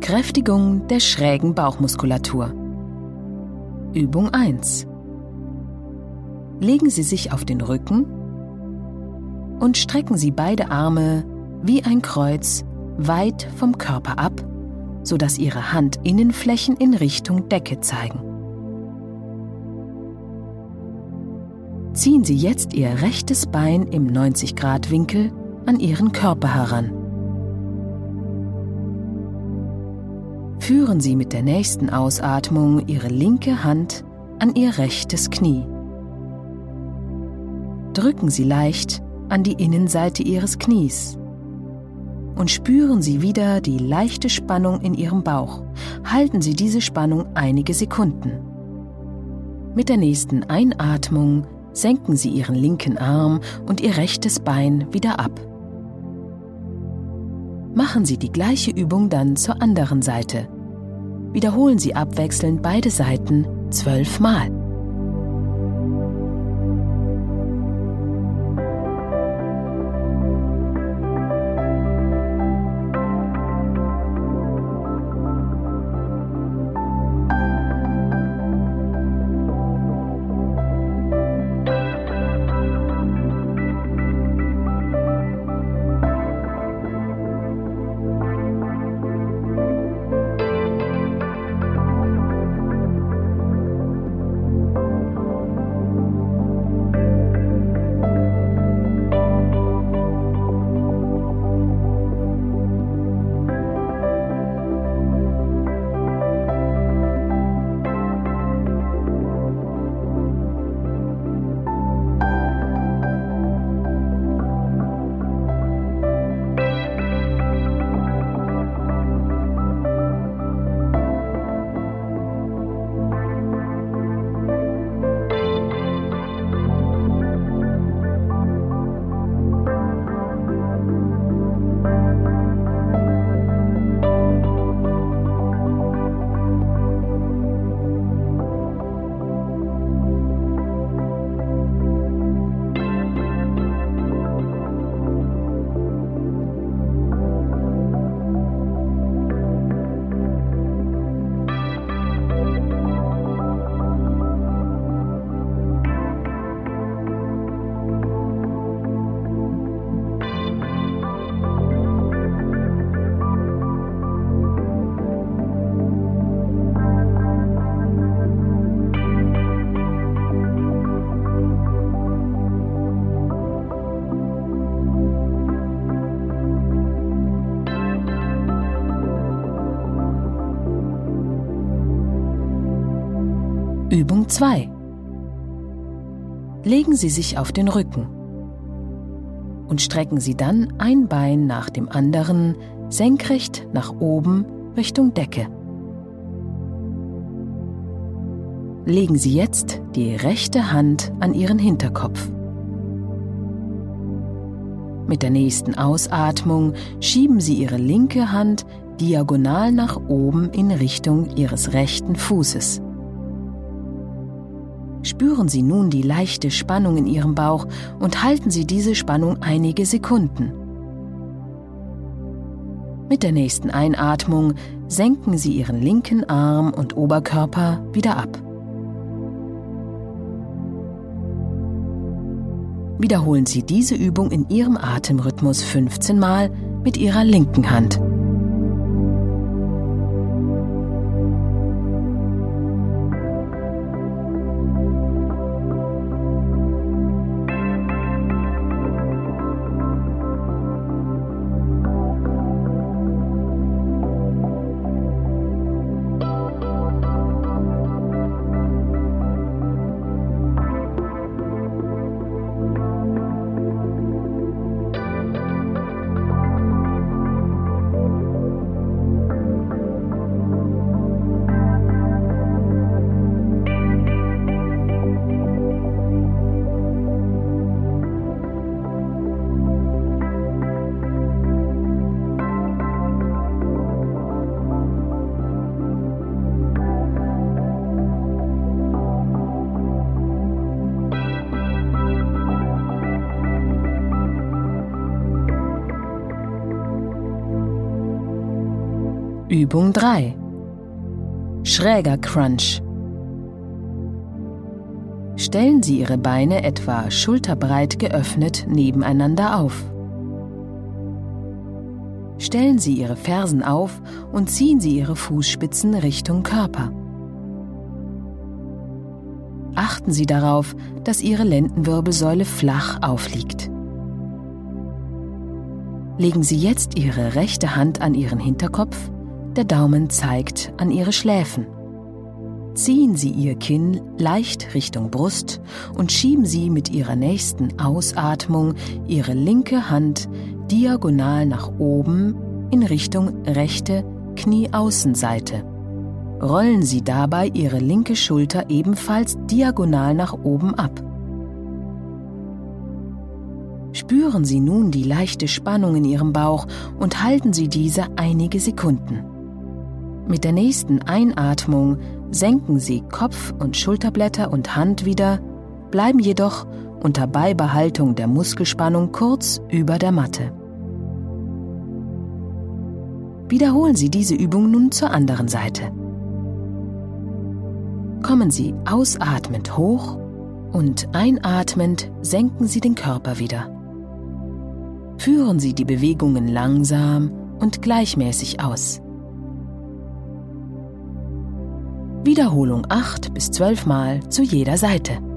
Kräftigung der schrägen Bauchmuskulatur. Übung 1. Legen Sie sich auf den Rücken und strecken Sie beide Arme wie ein Kreuz weit vom Körper ab, sodass Ihre Handinnenflächen in Richtung Decke zeigen. Ziehen Sie jetzt Ihr rechtes Bein im 90-Grad-Winkel an Ihren Körper heran. Führen Sie mit der nächsten Ausatmung Ihre linke Hand an Ihr rechtes Knie. Drücken Sie leicht an die Innenseite Ihres Knies und spüren Sie wieder die leichte Spannung in Ihrem Bauch. Halten Sie diese Spannung einige Sekunden. Mit der nächsten Einatmung senken Sie Ihren linken Arm und Ihr rechtes Bein wieder ab. Machen Sie die gleiche Übung dann zur anderen Seite. Wiederholen Sie abwechselnd beide Seiten zwölfmal. Übung 2. Legen Sie sich auf den Rücken und strecken Sie dann ein Bein nach dem anderen senkrecht nach oben Richtung Decke. Legen Sie jetzt die rechte Hand an Ihren Hinterkopf. Mit der nächsten Ausatmung schieben Sie Ihre linke Hand diagonal nach oben in Richtung Ihres rechten Fußes. Spüren Sie nun die leichte Spannung in Ihrem Bauch und halten Sie diese Spannung einige Sekunden. Mit der nächsten Einatmung senken Sie Ihren linken Arm und Oberkörper wieder ab. Wiederholen Sie diese Übung in Ihrem Atemrhythmus 15 Mal mit Ihrer linken Hand. Übung 3. Schräger Crunch. Stellen Sie Ihre Beine etwa schulterbreit geöffnet nebeneinander auf. Stellen Sie Ihre Fersen auf und ziehen Sie Ihre Fußspitzen Richtung Körper. Achten Sie darauf, dass Ihre Lendenwirbelsäule flach aufliegt. Legen Sie jetzt Ihre rechte Hand an Ihren Hinterkopf, der Daumen zeigt an Ihre Schläfen. Ziehen Sie Ihr Kinn leicht Richtung Brust und schieben Sie mit Ihrer nächsten Ausatmung Ihre linke Hand diagonal nach oben in Richtung rechte Knieaußenseite. Rollen Sie dabei Ihre linke Schulter ebenfalls diagonal nach oben ab. Spüren Sie nun die leichte Spannung in Ihrem Bauch und halten Sie diese einige Sekunden. Mit der nächsten Einatmung senken Sie Kopf und Schulterblätter und Hand wieder, bleiben jedoch unter Beibehaltung der Muskelspannung kurz über der Matte. Wiederholen Sie diese Übung nun zur anderen Seite. Kommen Sie ausatmend hoch und einatmend senken Sie den Körper wieder. Führen Sie die Bewegungen langsam und gleichmäßig aus. Wiederholung 8 bis 12 Mal zu jeder Seite.